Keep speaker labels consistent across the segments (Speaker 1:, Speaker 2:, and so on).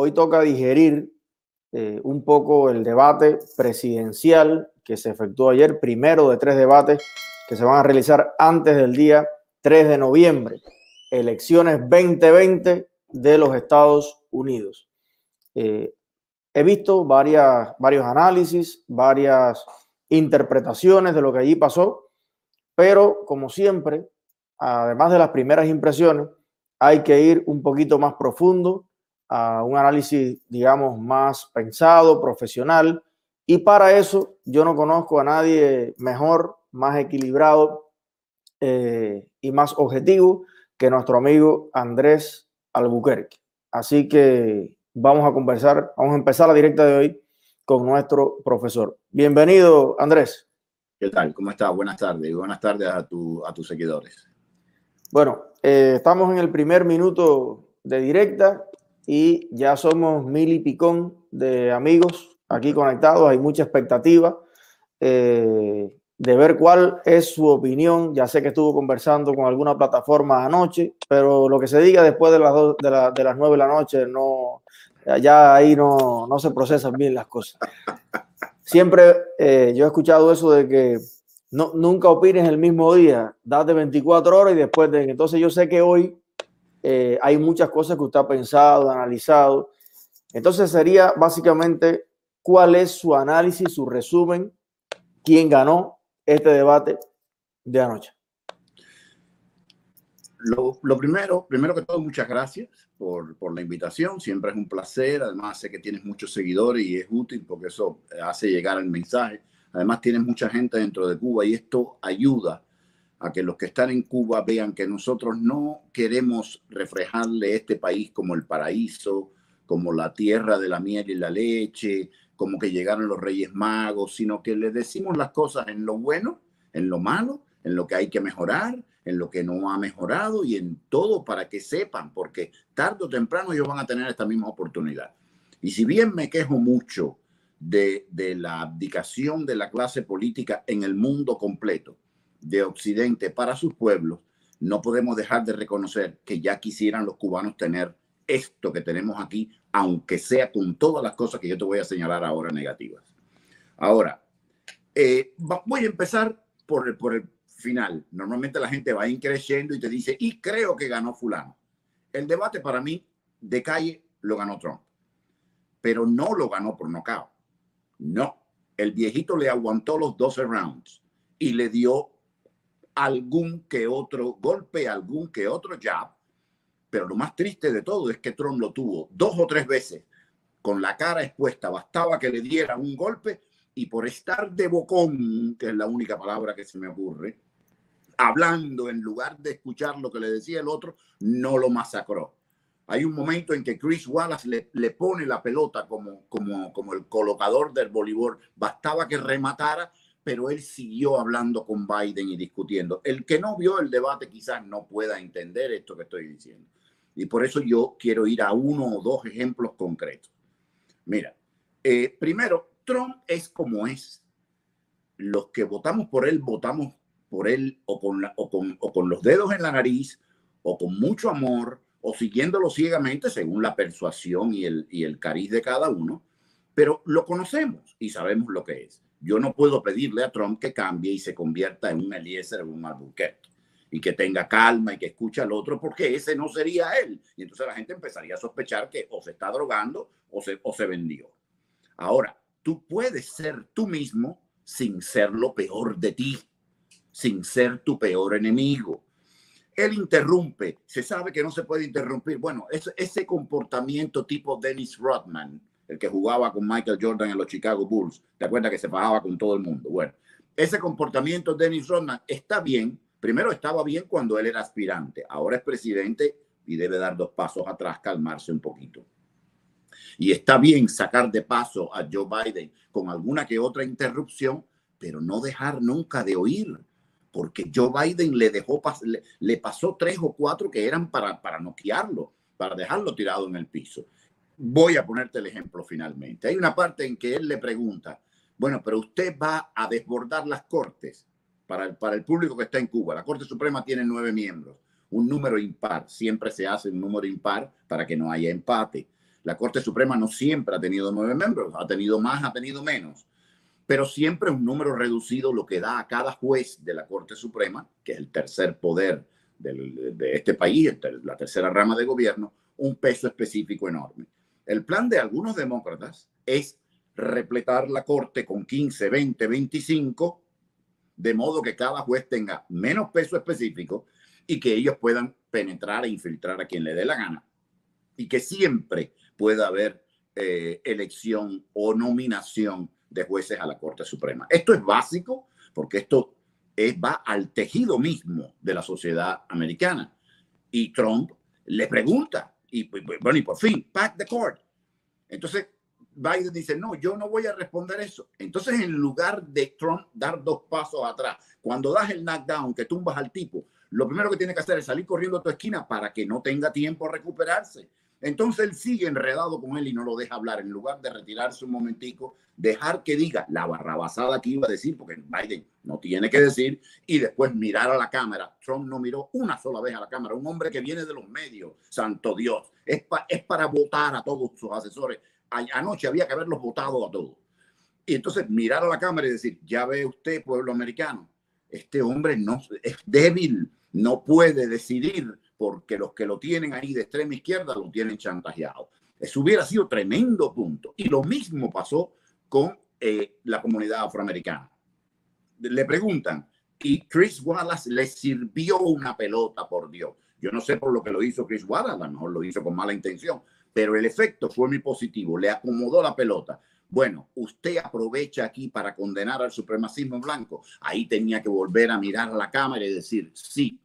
Speaker 1: hoy toca digerir eh, un poco el debate presidencial que se efectuó ayer, primero de tres debates que se van a realizar antes del día 3 de noviembre, elecciones 2020 de los Estados Unidos. Eh, he visto varias, varios análisis, varias interpretaciones de lo que allí pasó, pero como siempre, además de las primeras impresiones, hay que ir un poquito más profundo a un análisis, digamos, más pensado, profesional. Y para eso yo no conozco a nadie mejor, más equilibrado eh, y más objetivo que nuestro amigo Andrés Albuquerque. Así que vamos a conversar, vamos a empezar la directa de hoy con nuestro profesor. Bienvenido, Andrés.
Speaker 2: ¿Qué tal? ¿Cómo estás? Buenas tardes. Buenas tardes a, tu, a tus seguidores.
Speaker 1: Bueno, eh, estamos en el primer minuto de directa y ya somos mil y picón de amigos aquí conectados. Hay mucha expectativa eh, de ver cuál es su opinión. Ya sé que estuvo conversando con alguna plataforma anoche, pero lo que se diga después de las, dos, de, la, de las nueve de la noche, no, ya ahí no, no se procesan bien las cosas. Siempre eh, yo he escuchado eso de que no, nunca opines el mismo día, date 24 horas y después de... Entonces yo sé que hoy eh, hay muchas cosas que usted ha pensado, analizado. Entonces sería básicamente cuál es su análisis, su resumen, quién ganó este debate de anoche.
Speaker 2: Lo, primero, primero que todo, muchas gracias por, por, la invitación. Siempre es un placer. Además, sé que tienes muchos seguidores y es útil porque eso hace llegar el mensaje. Además, tienes mucha gente dentro de Cuba y esto ayuda a que los que están en Cuba vean que nosotros no queremos reflejarle este país como el paraíso, como la tierra de la miel y la leche, como que llegaron los Reyes Magos, sino que les decimos las cosas en lo bueno, en lo malo, en lo que hay que mejorar, en lo que no ha mejorado y en todo para que sepan, porque tarde o temprano ellos van a tener esta misma oportunidad. Y si bien me quejo mucho de, de la abdicación de la clase política en el mundo completo, de Occidente para sus pueblos, no podemos dejar de reconocer que ya quisieran los cubanos tener esto que tenemos aquí, aunque sea con todas las cosas que yo te voy a señalar ahora negativas. Ahora, eh, voy a empezar por el, por el final. Normalmente la gente va increciendo y te dice, y creo que ganó fulano. El debate para mí de calle lo ganó Trump, pero no lo ganó por nocaut. No, el viejito le aguantó los 12 rounds y le dio algún que otro golpe, algún que otro jab. Pero lo más triste de todo es que Trump lo tuvo dos o tres veces con la cara expuesta. Bastaba que le diera un golpe y por estar de bocón, que es la única palabra que se me ocurre, hablando en lugar de escuchar lo que le decía el otro, no lo masacró. Hay un momento en que Chris Wallace le, le pone la pelota como, como, como el colocador del voleibol. Bastaba que rematara pero él siguió hablando con Biden y discutiendo. El que no vio el debate quizás no pueda entender esto que estoy diciendo. Y por eso yo quiero ir a uno o dos ejemplos concretos. Mira, eh, primero, Trump es como es. Los que votamos por él, votamos por él o con, los dedos en la nariz, o con mucho amor, o siguiéndolo ciegamente según la persuasión y el cariz de cada uno, pero lo conocemos y sabemos lo que es. Yo no puedo pedirle a Trump que cambie y se convierta en un Eliezer o un Albuquerque y que tenga calma y que escuche al otro, porque ese no sería él. Y entonces la gente empezaría a sospechar que o se está drogando o se, o se vendió. Ahora, tú puedes ser tú mismo sin ser lo peor de ti, sin ser tu peor enemigo. Él interrumpe, se sabe que no se puede interrumpir. Bueno, ese comportamiento tipo Dennis Rodman, el que jugaba con Michael Jordan en los Chicago Bulls. ¿Te acuerdas que se bajaba con todo el mundo? Bueno, ese comportamiento de Dennis Rodman está bien. Primero estaba bien cuando él era aspirante. Ahora es presidente y debe dar dos pasos atrás, calmarse un poquito. Y está bien sacar de paso a Joe Biden con alguna que otra interrupción, pero no dejar nunca de oír, porque Joe Biden le dejó le, pasó tres o cuatro que eran para, para noquearlo, para dejarlo tirado en el piso voy a ponerte el ejemplo finalmente. Hay una parte en que él le pregunta, bueno, pero usted va a desbordar las cortes para el, para el público que está en Cuba. La Corte Suprema tiene nueve miembros, un número impar. Siempre se hace un número impar para que no haya empate. La Corte Suprema no siempre ha tenido nueve miembros, ha tenido más, ha tenido menos, pero siempre un número reducido lo que da a cada juez de la Corte Suprema, que es el tercer poder de este país, la tercera rama de gobierno, un peso específico enorme. El plan de algunos demócratas es repletar la Corte con 15, 20, 25, de modo que cada juez tenga menos peso específico y que ellos puedan penetrar e infiltrar a quien le dé la gana y que siempre pueda haber eh, elección o nominación de jueces a la Corte Suprema. Esto es básico porque esto va al tejido mismo de la sociedad americana. Y Trump le pregunta, y bueno, y por fin, pack the court. Entonces, Biden dice, no, yo no voy a responder eso. Entonces, en lugar de Trump dar dos pasos atrás, cuando das el knockdown, que tumbas al tipo, lo primero que tiene que hacer es salir corriendo a tu esquina para que no tenga tiempo a recuperarse. Entonces él sigue enredado con él y no lo deja hablar. En lugar de retirarse un momentico, dejar que diga la barrabasada que iba a decir, porque Biden no tiene que decir, y después mirar a la cámara. Trump no miró una sola vez a la cámara. Un hombre que viene de los medios, santo Dios. Es, para votar a todos sus asesores. Anoche había que haberlos votado a todos. Y entonces mirar a la cámara y decir, ya ve usted, pueblo americano, este hombre no es débil, no puede decidir porque los que lo tienen ahí de extrema izquierda lo tienen chantajeado. Eso hubiera sido tremendo punto. Y lo mismo pasó con eh, la comunidad afroamericana. Le preguntan, y Chris Wallace le sirvió una pelota, por Dios. Yo no sé por lo que lo hizo Chris Wallace, a lo mejor lo hizo con mala intención, pero el efecto fue muy positivo, le acomodó la pelota. Bueno, usted aprovecha aquí para condenar al supremacismo blanco. Ahí tenía que volver a mirar a la cámara y decir, sí,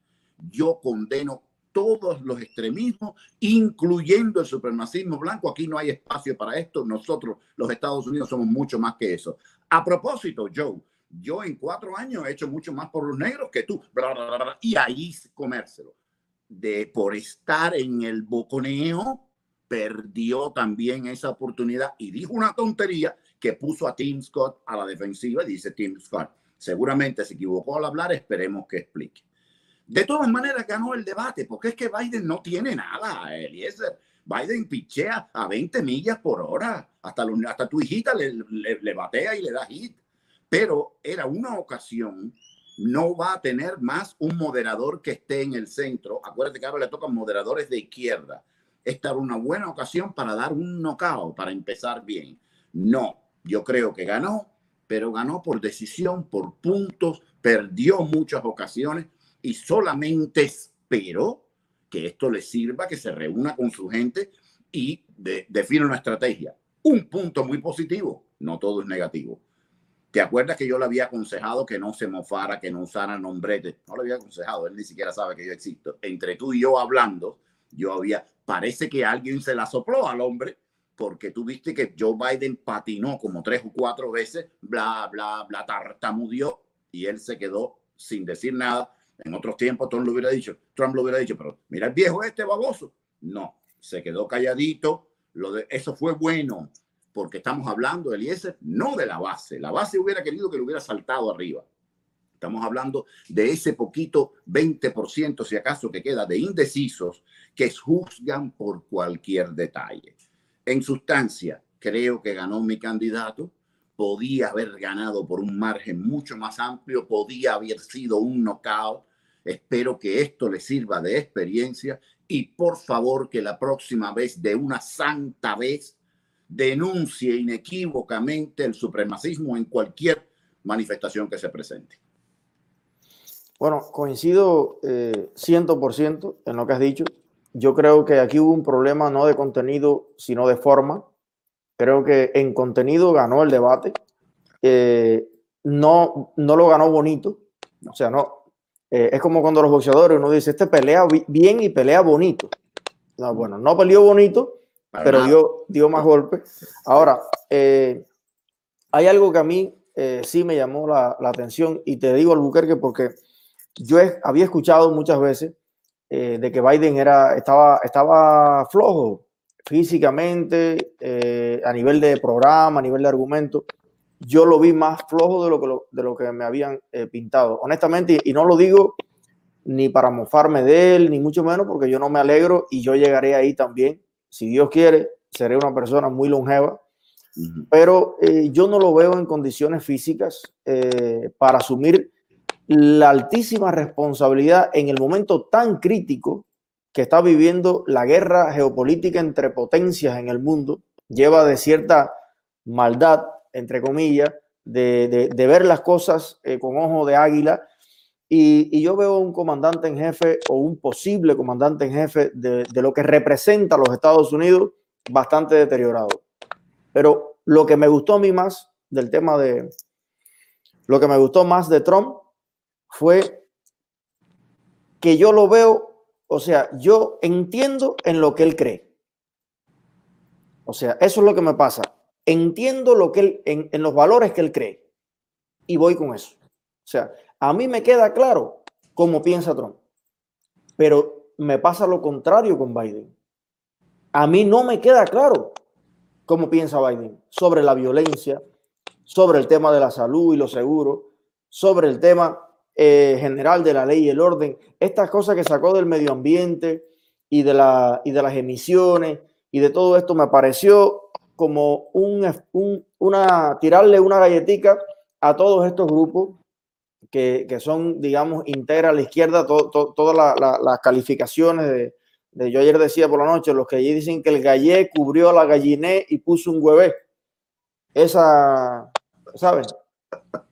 Speaker 2: yo condeno todos los extremismos, incluyendo el supremacismo blanco. Aquí no hay espacio para esto. Nosotros, los Estados Unidos, somos mucho más que eso. A propósito, Joe, yo en cuatro años he hecho mucho más por los negros que tú. y ahí comérselo. De por estar en el boconeo, perdió también esa oportunidad y dijo una tontería que puso a Tim Scott a la defensiva. Dice Tim Scott, seguramente se equivocó al hablar, esperemos que explique. De todas maneras, ganó el debate, porque es que Biden no tiene nada, Eliezer. Biden pichea a 20 millas por hora. Hasta, hasta tu hijita le, le, batea y le da hit. Pero era una ocasión no va a tener más un moderador que esté en el centro. Acuérdate que ahora le tocan moderadores de izquierda. Esta era una buena ocasión para dar un knockout, para empezar bien. No, yo creo que ganó, pero ganó por decisión, por puntos, perdió muchas ocasiones y solamente espero que esto le sirva, que se reúna con su gente y define una estrategia. Un punto muy positivo, no todo es negativo. ¿Te acuerdas que yo le había aconsejado que no se mofara, que no usara nombrete? No le había aconsejado, él ni siquiera sabe que yo existo. Entre tú y yo hablando, yo había, parece que alguien se la sopló al hombre, porque tú viste que Joe Biden patinó como tres o cuatro veces, bla, bla, bla, tartamudeó, y él se quedó sin decir nada en otros tiempos Trump lo hubiera dicho, Trump lo hubiera dicho, pero mira el viejo este baboso. No, se quedó calladito. Lo de, eso fue bueno, porque estamos hablando, de Eliezer, no de la base. La base hubiera querido que lo hubiera saltado arriba. Estamos hablando de ese poquito 20%, si acaso, que queda de indecisos que juzgan por cualquier detalle. En sustancia, creo que ganó mi candidato podía haber ganado por un margen mucho más amplio, podía haber sido un knockout. Espero que esto le sirva de experiencia y por favor que la próxima vez, de una santa vez, denuncie inequívocamente el supremacismo en cualquier manifestación que se presente.
Speaker 1: Bueno, coincido eh, 100% en lo que has dicho. Yo creo que aquí hubo un problema no de contenido, sino de forma. Creo que en contenido ganó el debate. Eh, no, no lo ganó bonito. O sea, no. Eh, es como cuando los boxeadores uno dice, este pelea bien y pelea bonito. No, bueno, no peleó bonito, pero dio, dio más golpes. Ahora, eh, hay algo que a mí sí me llamó la, la, atención y te digo, Albuquerque, porque yo había escuchado muchas veces de que Biden era, estaba, estaba flojo, físicamente, eh, a nivel de programa, a nivel de argumento, yo lo vi más flojo de lo que, de lo que me habían eh, pintado. Honestamente, y, no lo digo ni para mofarme de él, ni mucho menos, porque yo no me alegro y yo llegaré ahí también, si Dios quiere, seré una persona muy longeva, pero eh, yo no lo veo en condiciones físicas eh, para asumir la altísima responsabilidad en el momento tan crítico que está viviendo la guerra geopolítica entre potencias en el mundo, lleva de cierta maldad, entre comillas, de, ver las cosas eh, con ojo de águila. Y, yo veo un comandante en jefe o un posible comandante en jefe de, de lo que representa a los Estados Unidos bastante deteriorado. Pero lo que me gustó a mí más del tema de, lo que me gustó más de Trump fue que yo lo veo, o sea, yo entiendo en lo que él cree. O sea, eso es lo que me pasa. Entiendo lo que él, en, en los valores que él cree y voy con eso. O sea, a mí me queda claro cómo piensa Trump, pero me pasa lo contrario con Biden. A mí no me queda claro cómo piensa Biden sobre la violencia, sobre el tema de la salud y los seguros, sobre el tema eh, general de la ley y el orden, estas cosas que sacó del medio ambiente y de, la, y de las emisiones y de todo esto me pareció como un, una, tirarle una galletita a todos estos grupos que, son, digamos, integra a la izquierda todas las calificaciones de, yo ayer decía por la noche, los que allí dicen que el gallé cubrió a la galliné y puso un huevé. Esa, ¿saben?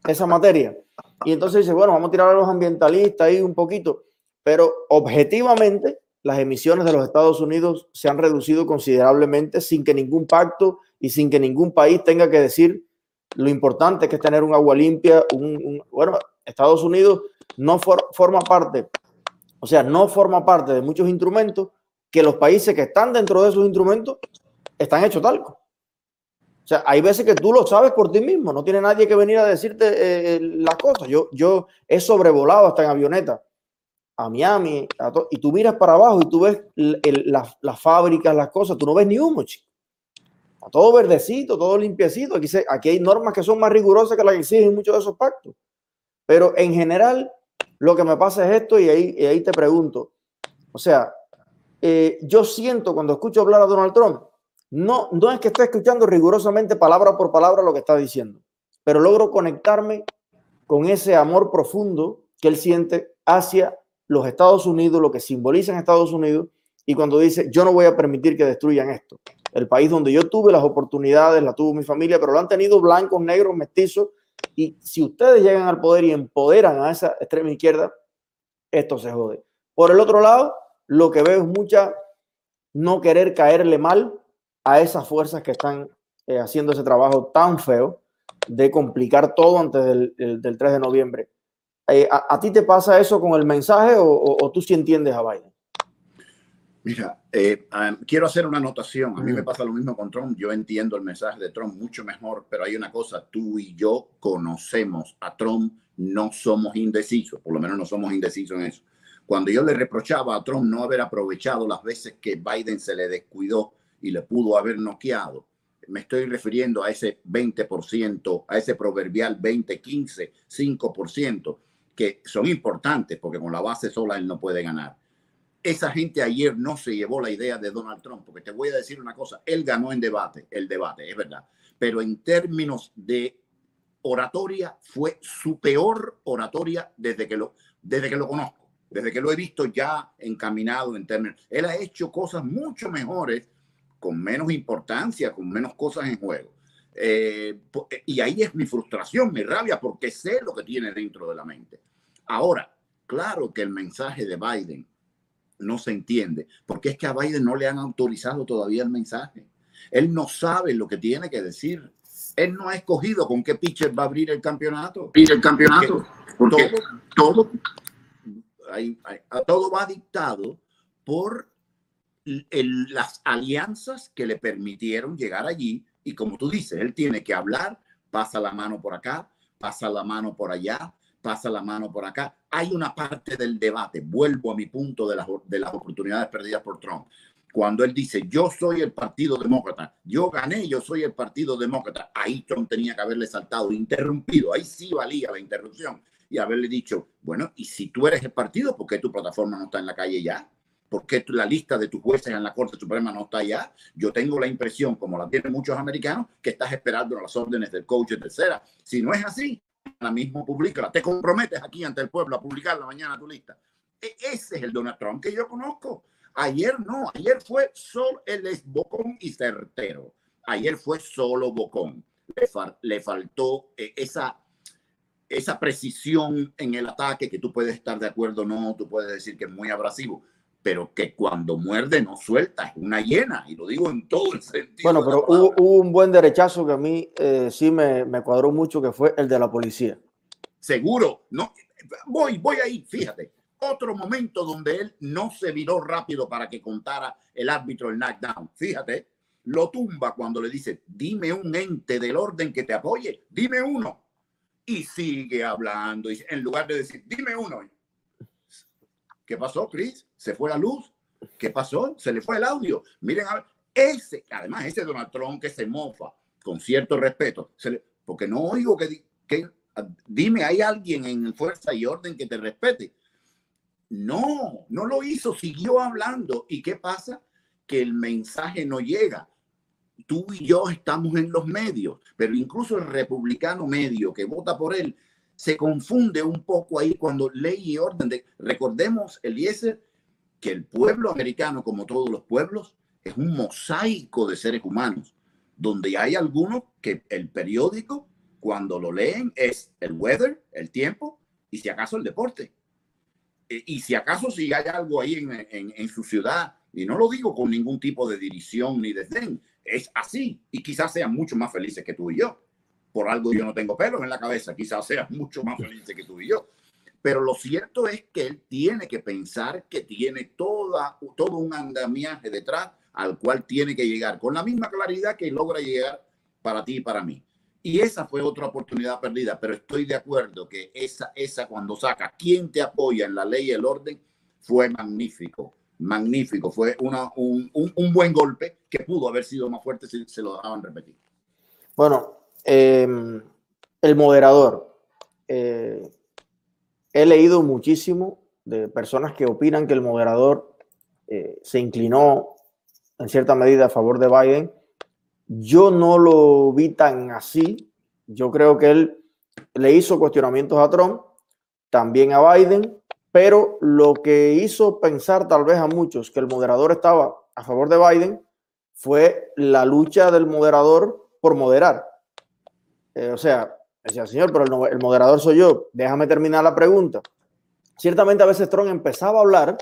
Speaker 1: Esa materia. Y entonces dice, bueno, vamos a tirar a los ambientalistas ahí un poquito, pero objetivamente las emisiones de los Estados Unidos se han reducido considerablemente sin que ningún pacto y sin que ningún país tenga que decir lo importante que es tener un agua limpia. Un, bueno, Estados Unidos no forma parte, o sea, no forma parte de muchos instrumentos que los países que están dentro de esos instrumentos están hechos talco. Sea, hay veces que tú lo sabes por ti mismo, no tiene nadie que venir a decirte eh, las cosas. Yo, yo he sobrevolado hasta en avioneta a Miami y tú miras para abajo y tú ves las fábricas, las cosas, tú no ves ni humo, chico. todo verdecito, todo limpiecito. Aquí, aquí hay normas que son más rigurosas que las que exigen muchos de esos pactos. Pero en general, lo que me pasa es esto y ahí, ahí te pregunto. O sea, eh, yo siento cuando escucho hablar a Donald Trump, no, no es que esté escuchando rigurosamente palabra por palabra lo que está diciendo, pero logro conectarme con ese amor profundo que él siente hacia los Estados Unidos, lo que simboliza en Estados Unidos, y cuando dice, yo no voy a permitir que destruyan esto. El país donde yo tuve las oportunidades, la tuvo mi familia, pero lo han tenido blancos, negros, mestizos, y si ustedes llegan al poder y empoderan a esa extrema izquierda, esto se jode. Por el otro lado, lo que veo es mucha no querer caerle mal a esas fuerzas que están eh, haciendo ese trabajo tan feo de complicar todo antes del, 3 de noviembre. Eh, a, ti te pasa eso con el mensaje o, tú sí entiendes a Biden?
Speaker 2: Mira, eh, quiero hacer una anotación. A mí me pasa lo mismo con Trump. Yo entiendo el mensaje de Trump mucho mejor, pero hay una cosa, tú y yo conocemos a Trump, no somos indecisos, por lo menos no somos indecisos en eso. Cuando yo le reprochaba a Trump no haber aprovechado las veces que Biden se le descuidó y le pudo haber noqueado. Me estoy refiriendo a ese 20%, a ese proverbial 20, 15, 5%, que son importantes porque con la base sola él no puede ganar. Esa gente ayer no se llevó la idea de Donald Trump, porque te voy a decir una cosa, él ganó en debate, el debate, es verdad, pero en términos de oratoria fue su peor oratoria desde que lo, desde que lo conozco, desde que lo he visto ya encaminado en términos. Él ha hecho cosas mucho mejores con menos importancia, con menos cosas en juego. Eh, y ahí es mi frustración, mi rabia, porque sé lo que tiene dentro de la mente. Ahora, claro que el mensaje de Biden no se entiende, porque es que a Biden no le han autorizado todavía el mensaje. Él no sabe lo que tiene que decir. Él no ha escogido con qué pitcher va a abrir el campeonato.
Speaker 1: Abrir el campeonato.
Speaker 2: Porque todo, todo va dictado por las alianzas que le permitieron llegar allí. Y como tú dices, él tiene que hablar, pasa la mano por acá, pasa la mano por allá, pasa la mano por acá. Hay una parte del debate, vuelvo a mi punto de las, de las oportunidades perdidas por Trump. Cuando él dice, yo soy el Partido Demócrata, yo gané, yo soy el Partido Demócrata, ahí Trump tenía que haberle saltado, interrumpido, ahí sí valía la interrupción y haberle dicho, bueno, y si tú eres el partido, ¿por qué tu plataforma no está en la calle ya? ¿Por qué la lista de tus jueces en la Corte Suprema no está allá? Yo tengo la impresión, como la tienen muchos americanos, que estás esperando las órdenes del coach tercera. Si no es así, la misma publica. Te comprometes aquí ante el pueblo a publicarla mañana tu lista. E, ese es el Donald Trump que yo conozco. Ayer no, ayer fue solo, el es bocón y certero. Ayer fue solo bocón. Le, faltó eh, esa esa precisión en el ataque, que tú puedes estar de acuerdo o no, tú puedes decir que es muy abrasivo, pero que cuando muerde no suelta, es una hiena, y lo digo en todo el sentido.
Speaker 1: Bueno, pero hubo, un buen derechazo que a mí eh, sí me, me, cuadró mucho, que fue el de la policía.
Speaker 2: Seguro, no, voy, voy ahí, fíjate, otro momento donde él no se viró rápido para que contara el árbitro el knockdown, fíjate, lo tumba cuando le dice, dime un ente del orden que te apoye, dime uno y sigue hablando. Y en lugar de decir, dime uno. ¿Qué pasó, Chris? ¿Se fue la luz? ¿Qué pasó? Se le fue el audio. Miren, ese, además, ese Donald Trump que se mofa, con cierto respeto, porque no oigo que, que, dime, ¿hay alguien en fuerza y orden que te respete? No, no lo hizo, siguió hablando. ¿Y qué pasa? Que el mensaje no llega tú y yo estamos en los medios, pero incluso el republicano medio que vota por él se confunde un poco ahí cuando ley y orden. De, recordemos, Eliezer, que el pueblo americano, como todos los pueblos, es un mosaico de seres humanos, donde hay algunos que el periódico, cuando lo leen, es el weather, el tiempo, y si acaso el deporte. E, y si acaso si hay algo ahí en, en, su ciudad, y no lo digo con ningún tipo de división ni desdén, es así y quizás sean mucho más felices que tú y yo. Por algo yo no tengo pelos en la cabeza, quizás sean mucho más felices que tú y yo. Pero lo cierto es que él tiene que pensar que tiene toda, todo un andamiaje detrás al cual tiene que llegar con la misma claridad que logra llegar para ti y para mí. Y esa fue otra oportunidad perdida, pero estoy de acuerdo que esa, esa cuando saca quién te apoya en la ley y el orden fue magnífico magnífico. Fue una, un, un, buen golpe que pudo haber sido más fuerte si se lo dejaban repetir.
Speaker 1: Bueno, em, el moderador. Eh, he leído muchísimo de personas que opinan que el moderador eh, se inclinó en cierta medida a favor de Biden. Yo no lo vi tan así. Yo creo que él le hizo cuestionamientos a Trump, también a Biden, pero lo que hizo pensar tal vez a muchos que el moderador estaba a favor de Biden fue la lucha del moderador por moderar. Eh, o sea, decía, señor, pero el, moderador soy yo, déjame terminar la pregunta. Ciertamente a veces Trump empezaba a hablar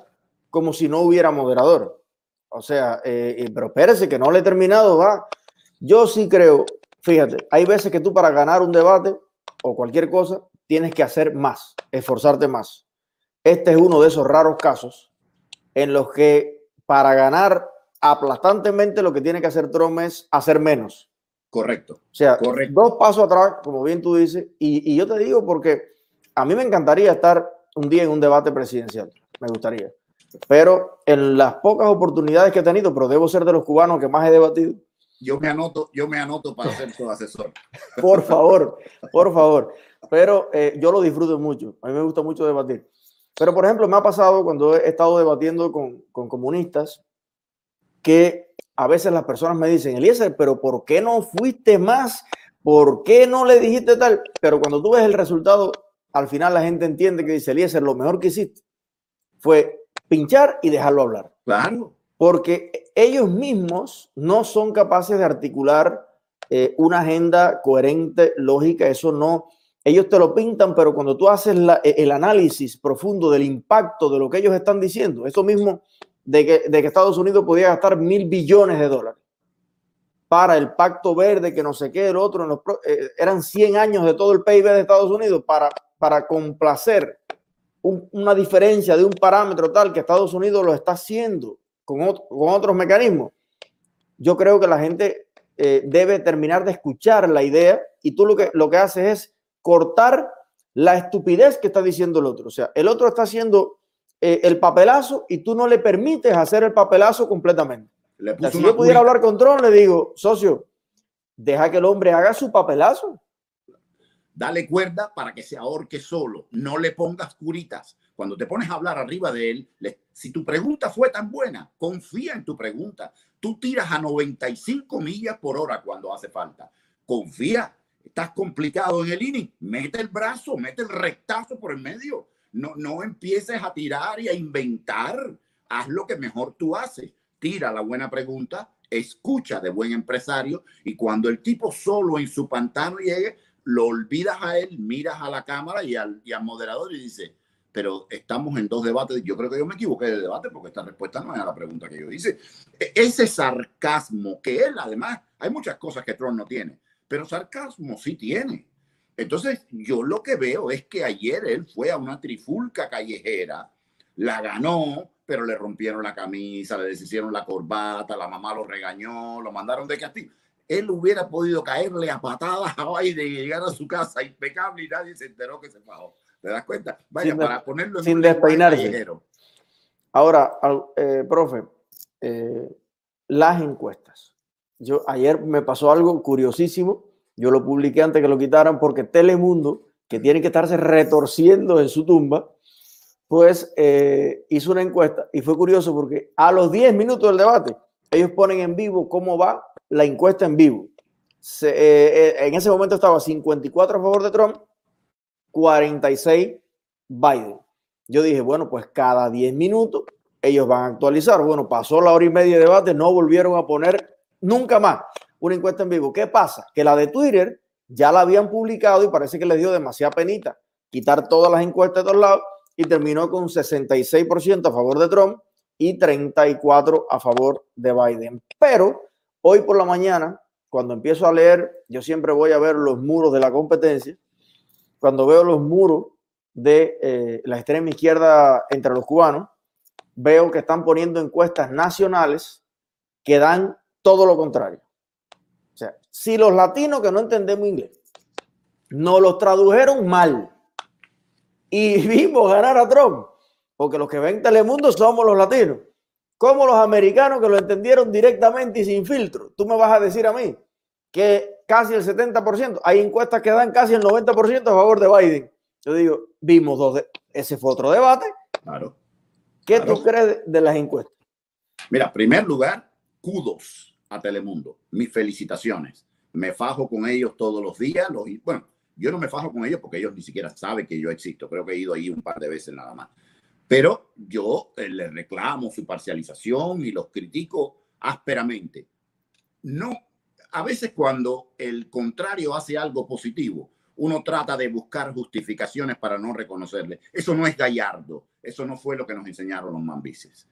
Speaker 1: como si no hubiera moderador. O sea, eh, pero espérese que no le he terminado, va. Yo sí creo, fíjate, hay veces que tú para ganar un debate o cualquier cosa tienes que hacer más, esforzarte más. Este es uno de esos raros casos en los que para ganar aplastantemente lo que tiene que hacer Trump es hacer menos.
Speaker 2: Correcto.
Speaker 1: O sea, dos pasos atrás, como bien tú dices, y, yo te digo porque a mí me encantaría estar un día en un debate presidencial, me gustaría. Pero en las pocas oportunidades que he tenido, pero debo ser de los cubanos que más he debatido.
Speaker 2: Yo me anoto, yo me anoto para ser su asesor.
Speaker 1: por favor, por favor. Pero eh, yo lo disfruto mucho. A mí me gusta mucho debatir. Pero, por ejemplo, me ha pasado cuando he estado debatiendo con, con comunistas que a veces las personas me dicen, Eliezer, pero ¿por qué no fuiste más? ¿Por qué no le dijiste tal? Pero cuando tú ves el resultado, al final la gente entiende que dice, Eliezer, lo mejor que hiciste fue pinchar y dejarlo hablar.
Speaker 2: Claro.
Speaker 1: Porque ellos mismos no son capaces de articular eh, una agenda coherente, lógica. Eso no, ellos te lo pintan, pero cuando tú haces e, el análisis profundo del impacto de lo que ellos están diciendo, eso mismo de que, de que Estados Unidos podía gastar mil billones de dólares para el pacto verde, que no sé qué, el otro, los, eh, eran 100 años de todo el PIB de Estados Unidos para, para complacer una diferencia de un parámetro tal que Estados Unidos lo está haciendo con, con otros mecanismos. Yo creo que la gente eh, debe terminar de escuchar la idea y tú lo que, lo que haces es cortar la estupidez que está diciendo el otro. O sea, el otro está haciendo eh, el papelazo y tú no le permites hacer el papelazo completamente. si yo pudiera hablar con Tron, le digo, socio, deja que el hombre haga su papelazo.
Speaker 2: Dale cuerda para que se ahorque solo. No le pongas curitas. cuando te pones a hablar arriba de él, si tu pregunta fue tan buena, confía en tu pregunta. Tú tiras a 95 millas por hora cuando hace falta. Confía. Estás complicado en el inning. Mete el brazo, mete el rectazo por el medio. No, no empieces a tirar y a inventar. Haz lo que mejor tú haces. Tira la buena pregunta, escucha de buen empresario y cuando el tipo solo en su pantano llegue, lo olvidas a él, miras a la cámara y al, y al moderador y dice, pero estamos en dos debates. Yo creo que yo me equivoqué de debate porque esta respuesta no es a la pregunta que yo hice. E, ese sarcasmo que él, además, hay muchas cosas que Trump no tiene, pero sarcasmo sí tiene. Entonces, yo lo que veo es que ayer él fue a una trifulca callejera, la ganó, pero le rompieron la camisa, le deshicieron la corbata, la mamá lo regañó, lo mandaron de castigo. Él hubiera podido caerle a patadas a Biden y llegar a su casa impecable y nadie se enteró que se bajó. ¿Te das cuenta? Vaya, para ponerlo en
Speaker 1: sin despeinarse. Ahora, eh, profe, eh, las encuestas. Yo ayer me pasó algo curiosísimo. Yo lo publiqué antes que lo quitaran porque Telemundo, que tiene que estarse retorciendo en su tumba, pues eh, hizo una encuesta y fue curioso porque a los 10 minutos del debate, ellos ponen en vivo cómo va la encuesta en vivo. en ese momento estaba 54 a favor de Trump 46 Biden. Yo dije, bueno, pues cada 10 minutos ellos van a actualizar. Bueno, pasó la hora y media de debate, no volvieron a poner nunca más una encuesta en vivo. ¿Qué pasa? Que la de Twitter ya la habían publicado y parece que les dio demasiada penita quitar todas las encuestas de todos lados y terminó con 66% a favor de Trump y 34 a favor de Biden. Pero hoy por la mañana, cuando empiezo a leer, yo siempre voy a ver los muros de la competencia cuando veo los muros de eh, la extrema izquierda entre los cubanos, veo que están poniendo encuestas nacionales que dan todo lo contrario. O sea, si los latinos que no entendemos inglés no los tradujeron mal y vimos ganar a Trump, porque los que ven Telemundo somos los latinos, como los americanos que lo entendieron directamente y sin filtro. Tú me vas a decir a mí que casi el 70%. Hay encuestas que dan casi el 90% a favor de Biden. Yo digo, vimos dos. De... Ese fue otro debate.
Speaker 2: Claro.
Speaker 1: ¿Qué tú crees de las encuestas?
Speaker 2: Mira, primer lugar, kudos a Telemundo. Mis felicitaciones. Me fajo con ellos todos los días. Bueno, yo no me fajo con ellos porque ellos ni siquiera saben que yo existo. Creo que he ido ahí un par de veces nada más. Pero yo eh, les reclamo su parcialización y los critico ásperamente. No a veces cuando el contrario hace algo positivo, uno trata de buscar justificaciones para no reconocerle. Eso no es gallardo, eso no fue lo que nos enseñaron los mambises.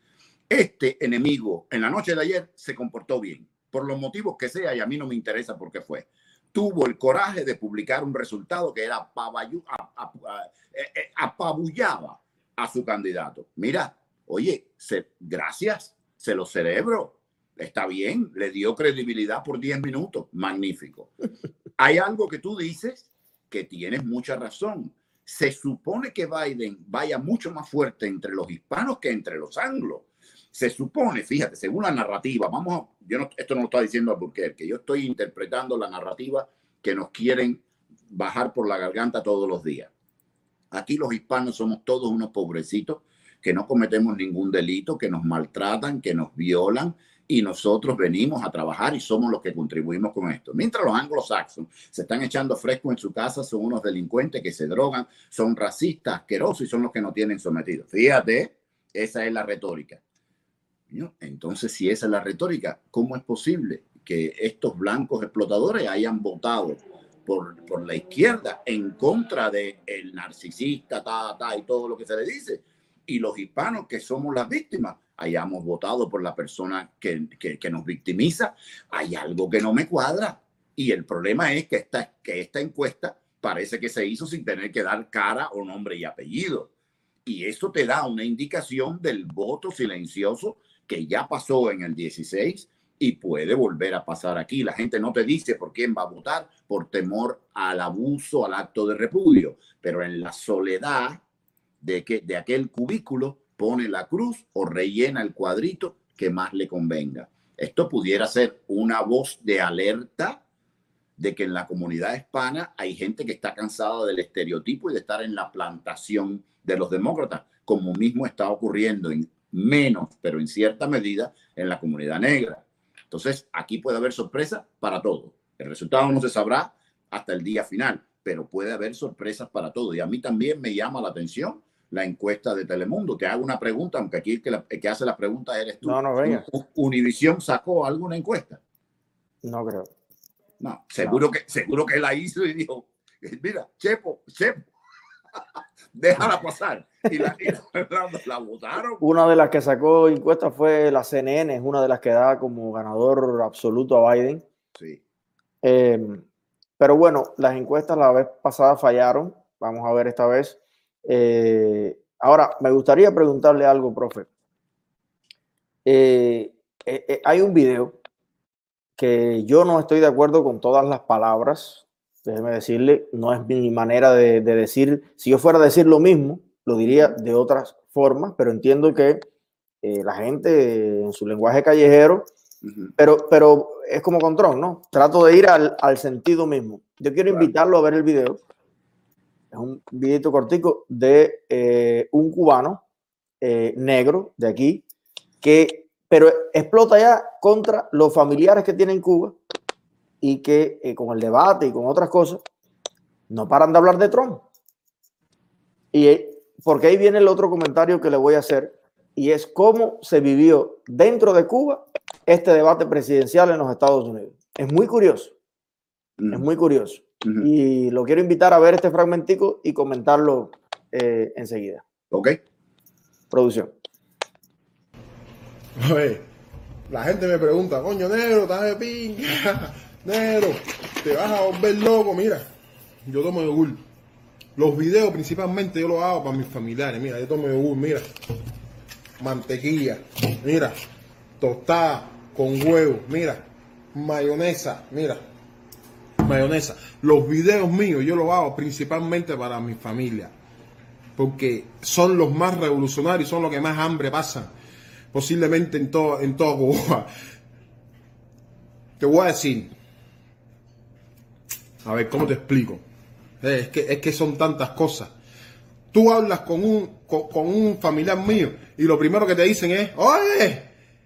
Speaker 2: Este enemigo en la noche de ayer se comportó bien, por los motivos que sea, y a mí no me interesa por qué fue. Tuvo el coraje de publicar un resultado que era eh, eh, apabullaba a su candidato. Mira, oye, gracias, se lo celebro Está bien, le dio credibilidad por 10 minutos. Magnífico. Hay algo que tú dices que tienes mucha razón. Se supone que Biden vaya mucho más fuerte entre los hispanos que entre los anglos. Se supone, fíjate, según la narrativa, vamos a, yo no, esto no lo está diciendo que yo estoy interpretando la narrativa que nos quieren bajar por la garganta todos los días. Aquí los hispanos somos todos unos pobrecitos que no cometemos ningún delito, que nos maltratan, que nos violan, y nosotros venimos a trabajar y somos los que contribuimos con esto. Mientras los anglosaxos se están echando fresco en su casa, son unos delincuentes que se drogan, son racistas, asquerosos y son los que no tienen sometidos. Fíjate, esa es la retórica. Entonces, si esa es la retórica, ¿cómo es posible que estos blancos explotadores hayan votado por, por la izquierda en contra del el narcisista, ta, ta, y todo lo que se le dice? Y los hispanos, que somos las víctimas, hayamos votado por la persona que, que, nos victimiza, hay algo que no me cuadra. Y el problema es que esta, que esta encuesta parece que se hizo sin tener que dar cara o nombre y apellido. Y eso te da una indicación del voto silencioso que ya pasó en el 16 y puede volver a pasar aquí. La gente no te dice por quién va a votar por temor al abuso, al acto de repudio, pero en la soledad de, que, de aquel cubículo pone la cruz o rellena el cuadrito que más le convenga. Esto pudiera ser una voz de alerta de que en la comunidad hispana hay gente que está cansada del estereotipo y de estar en la plantación de los demócratas. como mismo está ocurriendo en menos, pero en cierta medida, en la comunidad negra. Entonces, aquí puede haber sorpresa para todo. El resultado no se sabrá hasta el día final, pero puede haber sorpresas para todo. Y a mí también me llama la atención la encuesta de Telemundo. Te hago una pregunta, aunque aquí el que, que hace la pregunta eres tú.
Speaker 1: No, no, venga.
Speaker 2: ¿Univisión sacó alguna encuesta?
Speaker 1: No creo.
Speaker 2: No, seguro, Que, seguro que la hizo y dijo, mira, Chepo, Chepo, déjala pasar. Y la, la, votaron.
Speaker 1: Una de las que sacó encuesta fue la CNN, es una de las que da como ganador absoluto a Biden.
Speaker 2: Sí.
Speaker 1: Em, pero bueno, las encuestas la vez pasada fallaron. Vamos a ver esta vez. Eh, ahora, me gustaría preguntarle algo, profe. Eh, eh, hay un video que yo no estoy de acuerdo con todas las palabras. Déjeme decirle, no es mi manera de, decir, si yo fuera a decir lo mismo, lo diría de otras formas, pero entiendo que eh, la gente en su lenguaje callejero, pero, pero es como con Trump, ¿no? Trato de ir al, sentido mismo. Yo quiero invitarlo a ver el video. Es un videito cortico de eh, un cubano eh, negro de aquí que pero explota ya contra los familiares que tiene en Cuba y que eh, con el debate y con otras cosas no paran de hablar de Trump. Y eh, porque ahí viene el otro comentario que le voy a hacer y es cómo se vivió dentro de Cuba este debate presidencial en los Estados Unidos. Es muy curioso. Es muy curioso. Y lo quiero invitar a ver este fragmentico y comentarlo eh, enseguida.
Speaker 2: Ok.
Speaker 1: Producción.
Speaker 3: Oye, la gente me pregunta, coño, negro, estás de pinga, negro, te vas a volver loco. Mira, yo tomo yogur. Los videos principalmente yo los hago para mis familiares. Mira, yo tomo yogur, mira. Mantequilla, mira. Tostada con huevo, mira. Mayonesa, mira. Mayonesa. Los videos míos yo los hago principalmente para mi familia. Porque son los más revolucionarios, son los que más hambre pasan posiblemente en, todo, en toda Cuba. Te voy a decir, a ver, ¿cómo te explico? Eh, es que, es que son tantas cosas. Tú hablas con un, con, un familiar mío y lo primero que te dicen es, oye,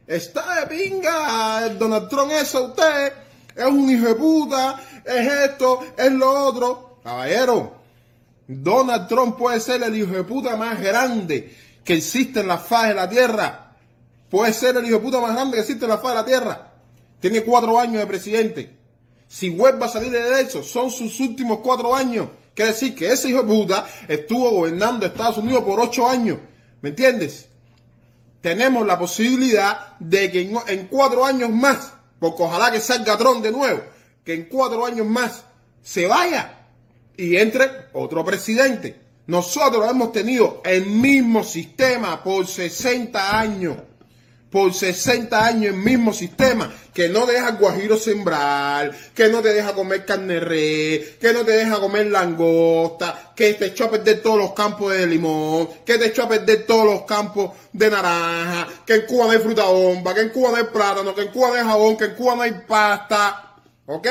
Speaker 3: está de pinga, Donald Trump es usted, es un hijo de puta, es esto, es lo otro. Caballero, Donald Trump puede ser el hijo de puta más grande que existe en la faz de la tierra. Puede ser el hijo de puta más grande que existe en la faz de la tierra. Tiene cuatro años de presidente. Si vuelve a salir de eso, son sus últimos cuatro años. Quiere decir que ese hijo de puta estuvo gobernando Estados Unidos por ocho años. ¿Me entiendes? Tenemos la posibilidad de que en, cuatro años más, porque ojalá que salga Trump de nuevo, que en cuatro años más se vaya y entre otro presidente. Nosotros hemos tenido el mismo sistema por 60 años por 60 años el mismo sistema, que no deja al guajiro sembrar, que no te deja comer carne re, que no te deja comer langosta, que te echó a perder todos los campos de limón, que te echó a perder todos los campos de naranja, que en Cuba no hay fruta bomba, que en Cuba no hay plátano, que en Cuba no hay jabón, que en Cuba no hay pasta, ¿ok?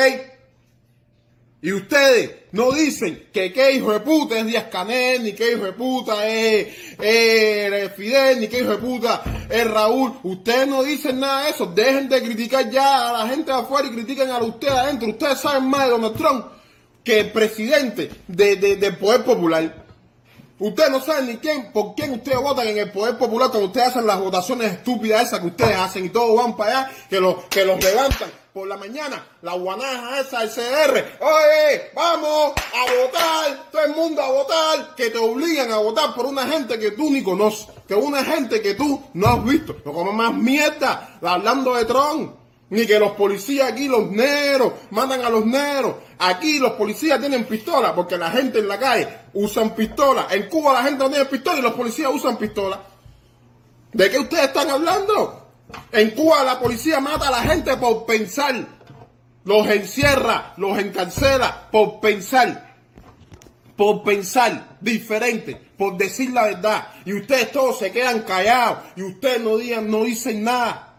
Speaker 3: Y ustedes no dicen que qué hijo de puta es Díaz Canel, ni qué hijo de puta es, Fidel, ni qué hijo de puta es Raúl. Ustedes no dicen nada de eso. Dejen de criticar ya a la gente de afuera y critiquen a ustedes adentro. Ustedes saben más de Donald Trump que el presidente de, del Poder Popular. Ustedes no saben ni quién, por quién ustedes votan en el Poder Popular cuando ustedes hacen las votaciones estúpidas esas que ustedes hacen y todos van para allá, que, los que los levantan por la mañana, la guanaja esa, el CR, oye, vamos a votar, todo el mundo a votar, que te obligan a votar por una gente que tú ni conoces, que una gente que tú no has visto, no como más mierda, hablando de Trump, ni que los policías aquí, los negros, mandan a los negros, aquí los policías tienen pistola, porque la gente en la calle usan pistola, en Cuba la gente no tiene pistola y los policías usan pistola. ¿De qué ustedes están hablando? En Cuba la policía mata a la gente por pensar. Los encierra, los encarcela por pensar. Por pensar diferente, por decir la verdad. Y ustedes todos se quedan callados y ustedes no, digan, no dicen nada.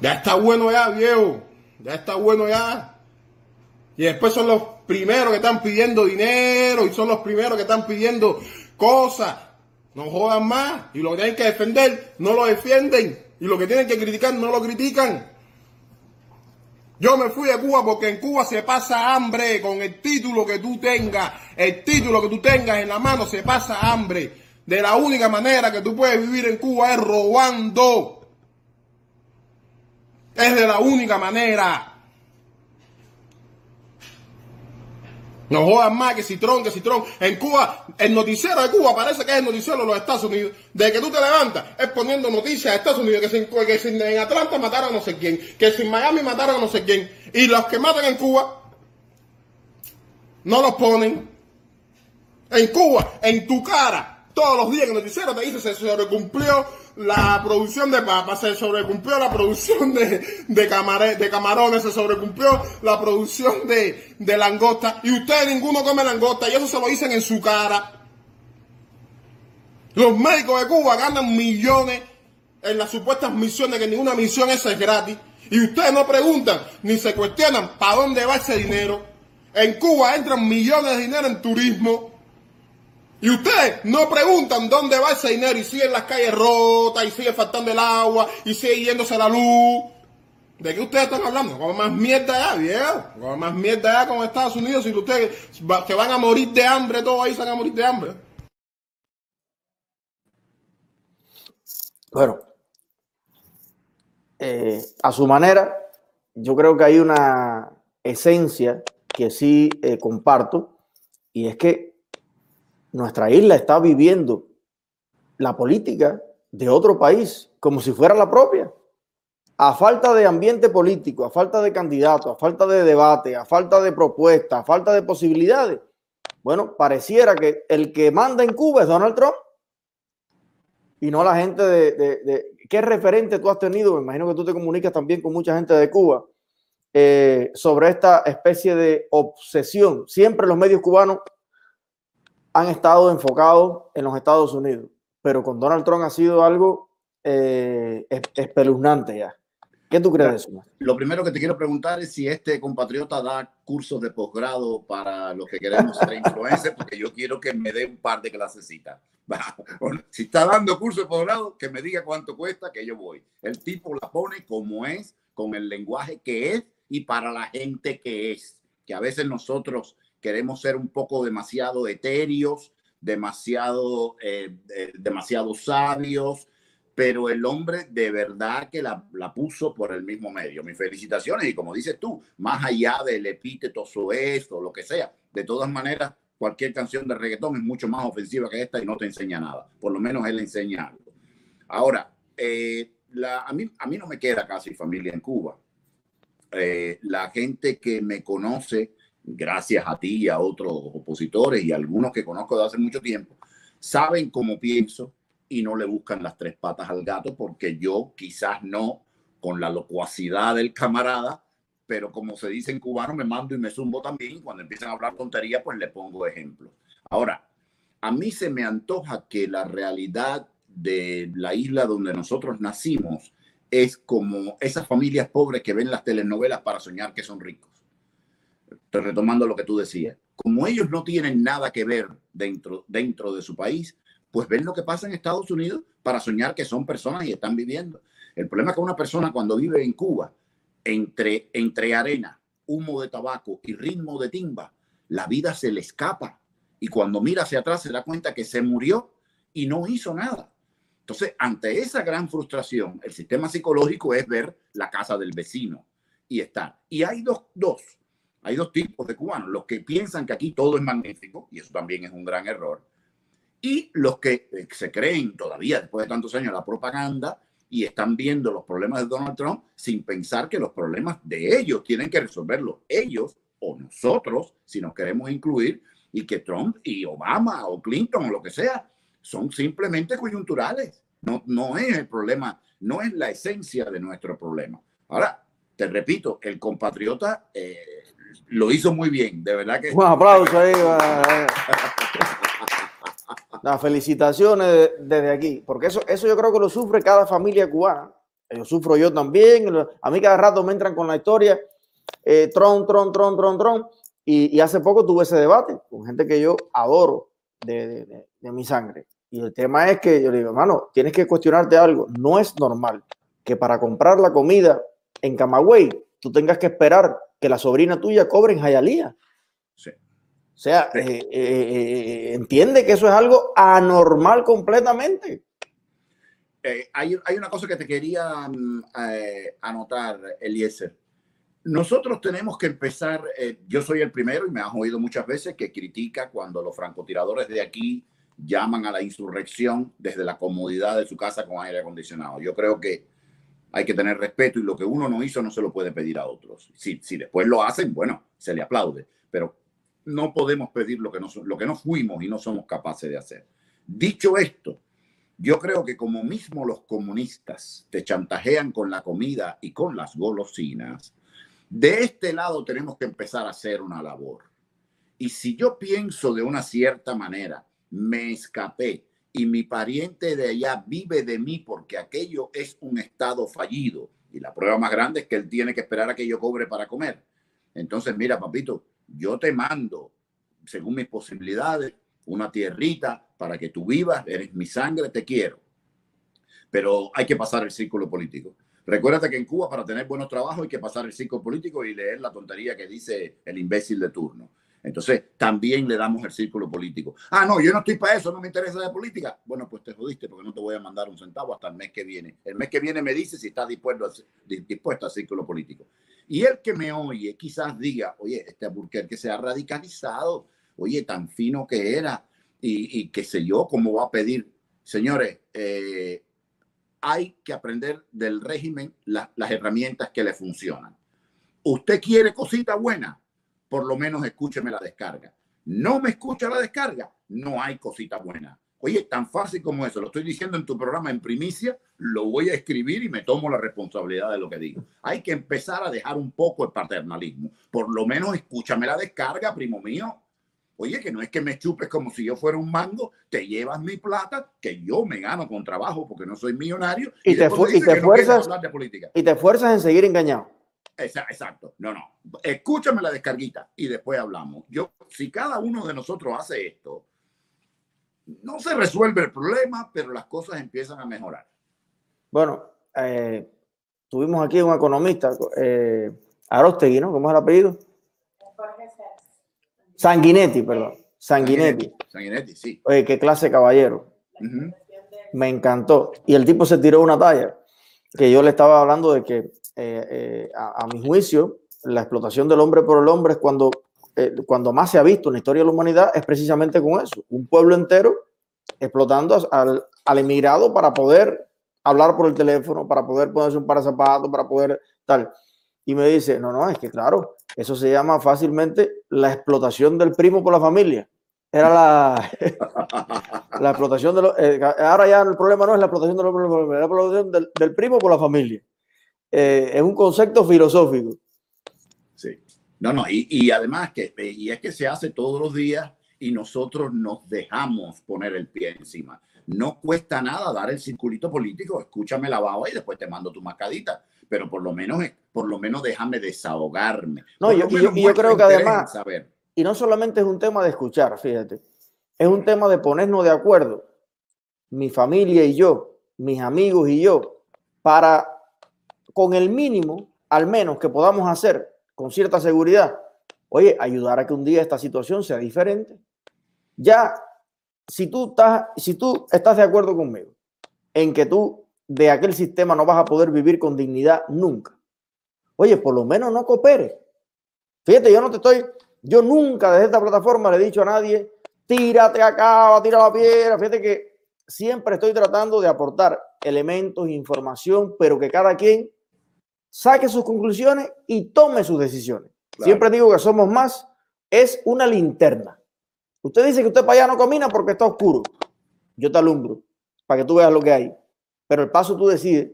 Speaker 3: Ya está bueno ya, viejo. Ya está bueno ya. Y después son los primeros que están pidiendo dinero y son los primeros que están pidiendo cosas. No jodan más. Y lo que tienen que defender, no lo defienden. Y lo que tienen que criticar, no lo critican. Yo me fui de Cuba porque en Cuba se pasa hambre con el título que tú tengas. El título que tú tengas en la mano se pasa hambre. De la única manera que tú puedes vivir en Cuba es robando. Es de la única manera. No jodan más que Citrón, que Citrón. En Cuba, el noticiero de Cuba parece que es el noticiero de los Estados Unidos. De que tú te levantas, es poniendo noticias de Estados Unidos, que, si, en Atlanta mataron a no sé quién, que si en Miami mataron a no sé quién. Y los que matan en Cuba, no los ponen. En Cuba, en tu cara, todos los días en el noticiero te dice se sobrecumplió la producción de papas, se sobrecumplió la producción de, de, de camarones, se sobrecumplió la producción de, de langosta. Y ustedes ninguno come langosta y eso se lo dicen en su cara. Los médicos de Cuba ganan millones en las supuestas misiones, que ninguna misión esa es gratis. Y ustedes no preguntan ni se cuestionan para dónde va ese dinero. En Cuba entran millones de dinero en turismo. Y ustedes no preguntan dónde va ese dinero y siguen las calles rotas y sigue faltando el agua y sigue yéndose la luz. ¿De qué ustedes están hablando? Con más mierda allá, viejo. Con más mierda allá con Estados Unidos y ustedes que van a morir de hambre, todos ahí se van a morir de hambre.
Speaker 1: Bueno, eh, a su manera, yo creo que hay una esencia que sí eh, comparto y es que nuestra isla está viviendo la política de otro país como si fuera la propia. A falta de ambiente político, a falta de candidatos, a falta de debate, a falta de propuestas, a falta de posibilidades. Bueno, pareciera que el que manda en Cuba es Donald Trump y no la gente de, ¿Qué referente tú has tenido? Me imagino que tú te comunicas también con mucha gente de Cuba eh, sobre esta especie de obsesión. Siempre los medios cubanos han estado enfocados en los Estados Unidos, pero con Donald Trump ha sido algo eh, espeluznante ya. ¿Qué tú crees de eso?
Speaker 2: Lo primero que te quiero preguntar es si este compatriota da cursos de posgrado para los que queremos ser influencers, porque yo quiero que me dé un par de clasecitas. si está dando cursos de posgrado, que me diga cuánto cuesta, que yo voy. El tipo la pone como es, con el lenguaje que es y para la gente que es. Que a veces nosotros queremos ser un poco demasiado etéreos, demasiado, eh, eh, demasiado sabios, pero el hombre de verdad que la, puso por el mismo medio. Mis felicitaciones y como dices tú, más allá del epíteto soez o lo que sea, de todas maneras, cualquier canción de reggaetón es mucho más ofensiva que esta y no te enseña nada. Por lo menos él enseña algo. Ahora, eh, la, a, mí, a mí no me queda casi familia en Cuba. la gente que me conoce gracias a ti y a otros opositores y algunos que conozco de hace mucho tiempo, saben cómo pienso y no le buscan las tres patas al gato porque yo quizás no con la locuacidad del camarada, pero como se dice en cubano, me mando y me zumbo también. Cuando empiezan a hablar tontería, pues le pongo ejemplo. Ahora, a mí se me antoja que la realidad de la isla donde nosotros nacimos es como esas familias pobres que ven las telenovelas para soñar que son ricos retomando lo que tú decías, como ellos no tienen nada que ver dentro, dentro de su país, pues ven lo que pasa en Estados Unidos para soñar que son personas y están viviendo. El problema es que una persona cuando vive en Cuba, entre, entre arena, humo de tabaco y ritmo de timba, la vida se le escapa. Y cuando mira hacia atrás se da cuenta que se murió y no hizo nada. Entonces, ante esa gran frustración, el sistema psicológico es ver la casa del vecino y estar. Y hay dos, dos hay dos tipos de cubanos, los que piensan que aquí todo es magnífico, y eso también es un gran error, y los que eh, se creen todavía, después de tantos años, la propaganda y están viendo los problemas de Donald Trump sin pensar que los problemas de ellos tienen que resolverlos ellos o nosotros, si nos queremos incluir, y que Trump y Obama o Clinton o lo que sea son simplemente coyunturales. No, no es el problema, no es la esencia de nuestro problema. Ahora, te repito, el compatriota eh, lo hizo muy bien, de verdad que.
Speaker 1: Un aplauso ahí. Las felicitaciones desde aquí, porque eso, eso yo creo que lo sufre cada familia cubana. Yo sufro yo también. A mí cada rato me entran con la historia, tron, tron, tron, tron, tron. Y, hace poco tuve ese debate con gente que yo adoro de, mi sangre. Y el tema es que yo le digo, hermano, tienes que cuestionarte algo. No es normal que para comprar la comida en Camagüey tú tengas que esperar que la sobrina tuya cobre en Jayalía. Sí. O sea, eh, eh, eh, entiende que eso es algo anormal completamente.
Speaker 2: hay, hay, una cosa que te quería mm, anotar, Eliezer. Nosotros tenemos que empezar, yo soy el primero y me has oído muchas veces que critica cuando los francotiradores de aquí llaman a la insurrección desde la comodidad de su casa con aire acondicionado. Yo creo que hay que tener respeto y lo que uno no hizo no se lo puede pedir a otros. Si, si después lo hacen, bueno, se le aplaude, pero no podemos pedir lo que, no, lo que no fuimos y no somos capaces de hacer. Dicho esto, yo creo que como mismo los comunistas te chantajean con la comida y con las golosinas, de este lado tenemos que empezar a hacer una labor. Y si yo pienso de una cierta manera, me escapé, y mi pariente de allá vive de mí porque aquello es un estado fallido. Y la prueba más grande es que él tiene que esperar a que yo cobre para comer. Entonces, mira, papito, yo te mando, según mis posibilidades, una tierrita para que tú vivas, eres mi sangre, te quiero. Pero hay que pasar el círculo político. Recuérdate que en Cuba para tener buenos trabajos hay que pasar el círculo político y leer la tontería que dice el imbécil de turno. Entonces, también le damos el círculo político. Ah, no, yo no estoy para eso, no me interesa la política. Bueno, pues te jodiste porque no te voy a mandar un centavo hasta el mes que viene. El mes que viene me dice si estás dispuesto, dispuesto al círculo político. Y el que me oye quizás diga, oye, este Burker que se ha radicalizado, oye, tan fino que era, y, qué sé yo, cómo va a pedir. Señores, eh, hay que aprender del régimen las herramientas que le funcionan. ¿Usted quiere cosita buena? Por lo menos escúcheme la descarga. No me escucha la descarga, no hay cosita buena. Oye, tan fácil como eso, lo estoy diciendo en tu programa en primicia, lo voy a escribir y me tomo la responsabilidad de lo que digo. Hay que empezar a dejar un poco el paternalismo. Por lo menos escúchame la descarga, primo mío. Oye, que no es que me chupes como si yo fuera un mango, te llevas mi plata, que yo me gano con trabajo porque no soy millonario.
Speaker 1: Y, te, y te fuerzas, y te fuerzas en seguir engañado.
Speaker 2: Exacto. No, no. Escúchame la descarguita y después hablamos. Yo, si cada uno de nosotros hace esto, no se resuelve el problema, pero las cosas empiezan a mejorar.
Speaker 1: Bueno, eh, tuvimos aquí un economista, eh, Arostegui, ¿no? ¿Cómo es el apellido? Sanguinetti, perdón. Sanguinetti.
Speaker 2: Sanguinetti, sí.
Speaker 1: Oye, qué clase caballero. Me encantó. Y el tipo se tiró una talla que yo le estaba hablando de que eh, eh, a, mi juicio, la explotación del hombre por el hombre es cuando, eh, cuando más se ha visto en la historia de la humanidad, es precisamente con eso. Un pueblo entero explotando al, al emigrado para poder hablar por el teléfono, para poder ponerse un par de zapatos, para poder tal. Y me dice, no, no, es que claro, eso se llama fácilmente la explotación del primo por la familia. Era la, la explotación de los... ahora ya el problema no es la explotación, la explotación del primo por la familia. Eh, es un concepto filosófico.
Speaker 2: Sí. No, no, y, y, además que, y es que se hace todos los días y nosotros nos dejamos poner el pie encima. No cuesta nada dar el circulito político, escúchame la baba y después te mando tu mascadita, pero por lo menos, por lo menos déjame desahogarme.
Speaker 1: No, yo, yo, creo que además, y no solamente es un tema de escuchar, fíjate, es un tema de ponernos de acuerdo, mi familia y yo, mis amigos y yo, para con el mínimo, al menos que podamos hacer con cierta seguridad, oye, ayudar a que un día esta situación sea diferente. Ya, si tú estás, si tú estás de acuerdo conmigo en que tú de aquel sistema no vas a poder vivir con dignidad nunca, oye, por lo menos no coopere. Fíjate, yo no te estoy, yo nunca desde esta plataforma le he dicho a nadie, tírate acá, tira la piedra. Fíjate que siempre estoy tratando de aportar elementos, información, pero que cada quien saque sus conclusiones y tome sus decisiones. Siempre digo que somos más, es una linterna. Usted dice que usted para allá no camina porque está oscuro. Yo te alumbro para que tú veas lo que hay. Pero el paso tú decides.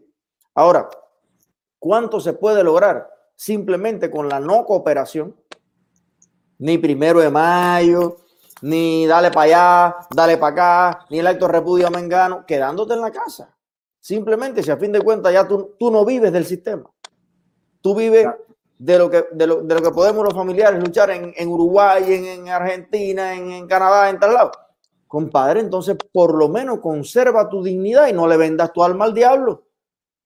Speaker 1: Ahora, ¿cuánto se puede lograr simplemente con la no cooperación? Ni primero de mayo, ni dale para allá, dale para acá, ni el acto repudio a Mengano, quedándote en la casa. Simplemente si a fin de cuentas ya tú, tú no vives del sistema. Tú vives de lo que, de lo, de lo que podemos los familiares luchar en, en Uruguay, en, en Argentina, en, en, Canadá, en tal lado. Compadre, entonces por lo menos conserva tu dignidad y no le vendas tu alma al diablo.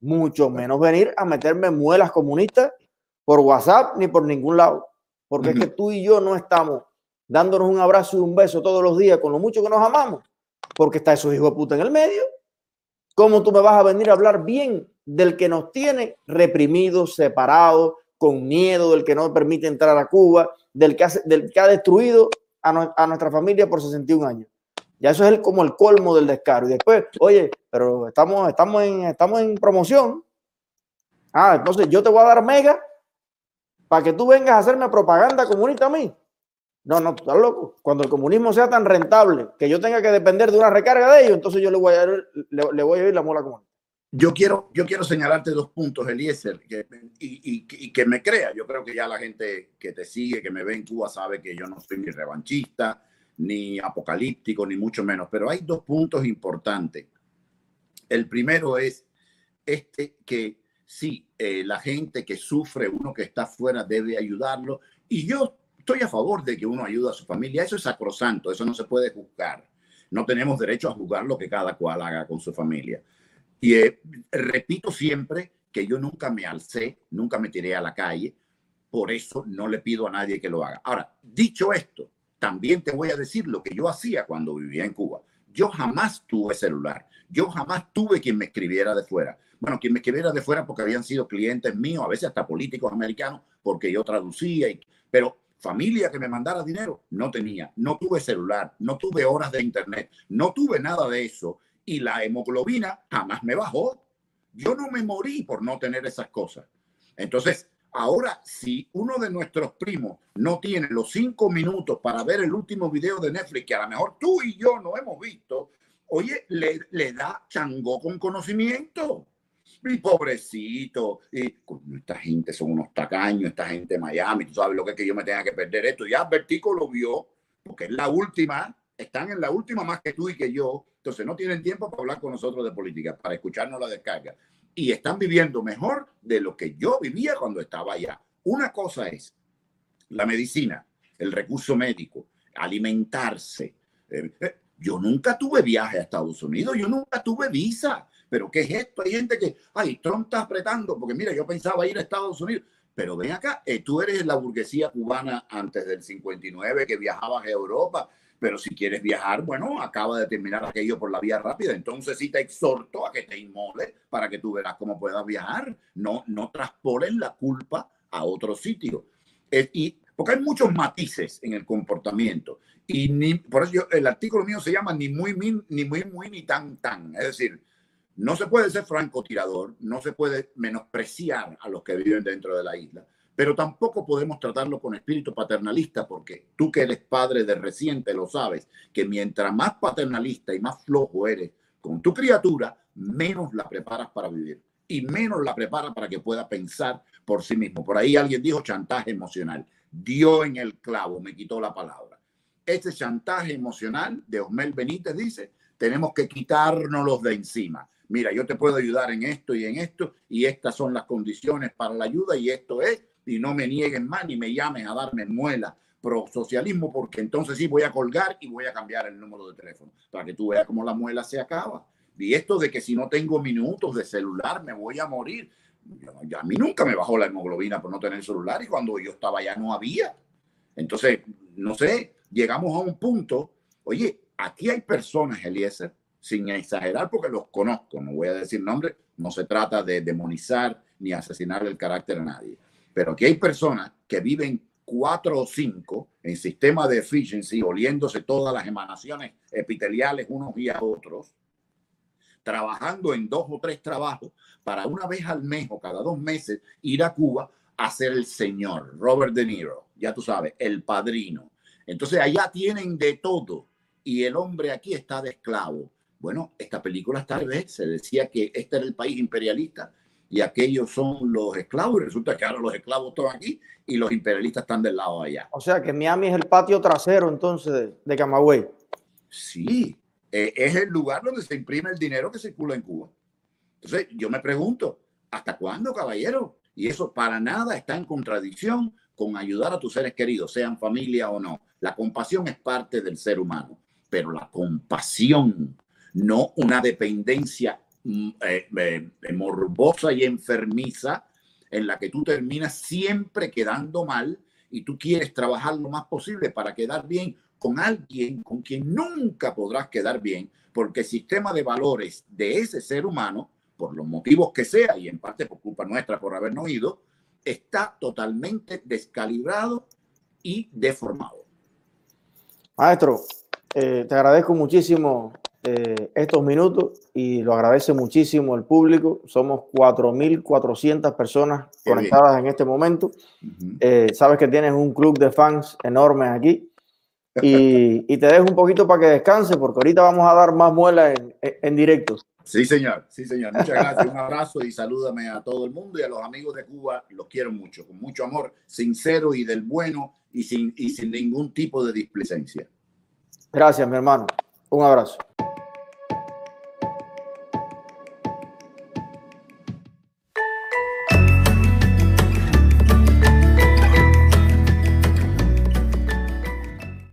Speaker 1: Mucho menos venir a meterme muelas comunistas por WhatsApp ni por ningún lado. Porque es que tú y yo no estamos dándonos un abrazo y un beso todos los días con lo mucho que nos amamos, porque está esos hijos de puta en el medio. ¿Cómo tú me vas a venir a hablar bien del que nos tiene reprimidos, separados, con miedo, del que no permite entrar a Cuba, del que, ha destruido a, nuestra familia por 61 años? Ya eso es como el colmo del descaro. Y después, oye, pero estamos, en, en promoción. Ah, entonces yo te voy a dar mega para que tú vengas a hacerme propaganda comunista a mí. No, no, estás loco. Cuando el comunismo sea tan rentable que yo tenga que depender de una recarga de ellos, entonces yo le voy a, le, voy a ir la mola común.
Speaker 2: Yo quiero, yo quiero señalarte dos puntos, Eliezer, que, y, que me crea. Yo creo que ya la gente que te sigue, que me ve en Cuba, sabe que yo no soy ni revanchista, ni apocalíptico, ni mucho menos. Pero hay dos puntos importantes. El primero es este que sí, eh, la gente que sufre, uno que está afuera, debe ayudarlo. Y yo estoy a favor de que uno ayude a su familia. Eso es sacrosanto, eso no se puede juzgar. No tenemos derecho a juzgar lo que cada cual haga con su familia. Y eh, repito siempre que yo nunca me alcé, nunca me tiré a la calle. Por eso no le pido a nadie que lo haga. Ahora, dicho esto, también te voy a decir lo que yo hacía cuando vivía en Cuba. Yo jamás tuve celular. Yo jamás tuve quien me escribiera de fuera. Bueno, quien me escribiera de fuera porque habían sido clientes míos, a veces hasta políticos americanos, porque yo traducía. Y, pero familia que me mandara dinero, no tenía, no tuve celular, no tuve horas de internet, no tuve nada de eso y la hemoglobina jamás me bajó. Yo no me morí por no tener esas cosas. Entonces, ahora, si uno de nuestros primos no tiene los cinco minutos para ver el último video de Netflix, que a lo mejor tú y yo no hemos visto, oye, le, le da chango con conocimiento mi pobrecito, y esta gente son unos tacaños, esta gente de Miami, tú sabes lo que es que yo me tenga que perder esto. Ya Vertico lo vio, porque es la última, están en la última más que tú y que yo, entonces no tienen tiempo para hablar con nosotros de política, para escucharnos la descarga. Y están viviendo mejor de lo que yo vivía cuando estaba allá. Una cosa es la medicina, el recurso médico, alimentarse. Eh, eh, yo nunca tuve viaje a Estados Unidos, yo nunca tuve visa. Pero ¿qué es esto? Hay gente que, ay, Trump está apretando, porque mira, yo pensaba ir a Estados Unidos. Pero ven acá, eh, tú eres la burguesía cubana antes del 59 que viajabas a Europa, pero si quieres viajar, bueno, acaba de terminar aquello por la vía rápida, entonces sí te exhorto a que te inmoles para que tú verás cómo puedas viajar. No, no traspolen la culpa a otro sitio. y, porque hay muchos matices en el comportamiento. Y ni, por eso el artículo mío se llama ni muy, ni muy, muy, ni tan, tan. Es decir, no se puede ser francotirador, no se puede menospreciar a los que viven dentro de la isla, pero tampoco podemos tratarlo con espíritu paternalista, porque tú que eres padre de reciente lo sabes, que mientras más paternalista y más flojo eres con tu criatura, menos la preparas para vivir y menos la preparas para que pueda pensar por sí mismo. Por ahí alguien dijo chantaje emocional. Dio en el clavo, me quitó la palabra. Este chantaje emocional de Osmel Benítez dice, tenemos que quitárnoslos de encima mira, yo te puedo ayudar en esto y en esto, y estas son las condiciones para la ayuda, y esto es, y no me nieguen más ni me llamen a darme muela pro socialismo, porque entonces sí voy a colgar y voy a cambiar el número de teléfono, para que tú veas cómo la muela se acaba. Y esto de que si no tengo minutos de celular me voy a morir. a mí nunca me bajó la hemoglobina por no tener celular y cuando yo estaba allá no había. Entonces, no sé, llegamos a un punto, oye, aquí hay personas, Eliezer, sin exagerar porque los conozco, no voy a decir nombres, no se trata de demonizar ni asesinar el carácter a nadie, pero aquí hay personas que viven cuatro o cinco en sistema de efficiency, oliéndose todas las emanaciones epiteliales unos y a otros, trabajando en dos o tres trabajos para una vez al mes o cada dos meses ir a Cuba a ser el señor Robert De Niro, ya tú sabes, el padrino. Entonces allá tienen de todo y el hombre aquí está de esclavo bueno, esta película tal vez se decía que este era el país imperialista y aquellos son los esclavos y resulta que ahora los esclavos están aquí y los imperialistas están del lado allá.
Speaker 1: O sea que Miami es el patio trasero entonces de, Camagüey.
Speaker 2: Sí, eh, es el lugar donde se imprime el dinero que circula en Cuba. Entonces yo me pregunto, ¿hasta cuándo, caballero? Y eso para nada está en contradicción con ayudar a tus seres queridos, sean familia o no. La compasión es parte del ser humano, pero la compasión, no una dependencia eh, eh, morbosa y enfermiza en la que tú terminas siempre quedando mal y tú quieres trabajar lo más posible para quedar bien con alguien con quien nunca podrás quedar bien, porque el sistema de valores de ese ser humano, por los motivos que sea, y en parte por culpa nuestra por habernos ido, está totalmente descalibrado y deformado.
Speaker 1: Maestro, eh, te agradezco muchísimo eh, estos minutos y lo agradece muchísimo el público. Somos 4.400 personas conectadas en este momento. Eh, sabes que tienes un club de fans enorme aquí. Y, te dejo un poquito para que descanse, porque ahorita vamos a dar más muela en, en directo.
Speaker 2: Sí, señor, sí, señor. Muchas gracias. Un abrazo y salúdame a todo el mundo y a los amigos de Cuba. Los quiero mucho, con mucho amor, sincero y del bueno y sin, y sin ningún tipo de displicencia.
Speaker 1: Gracias, mi hermano. Un abrazo.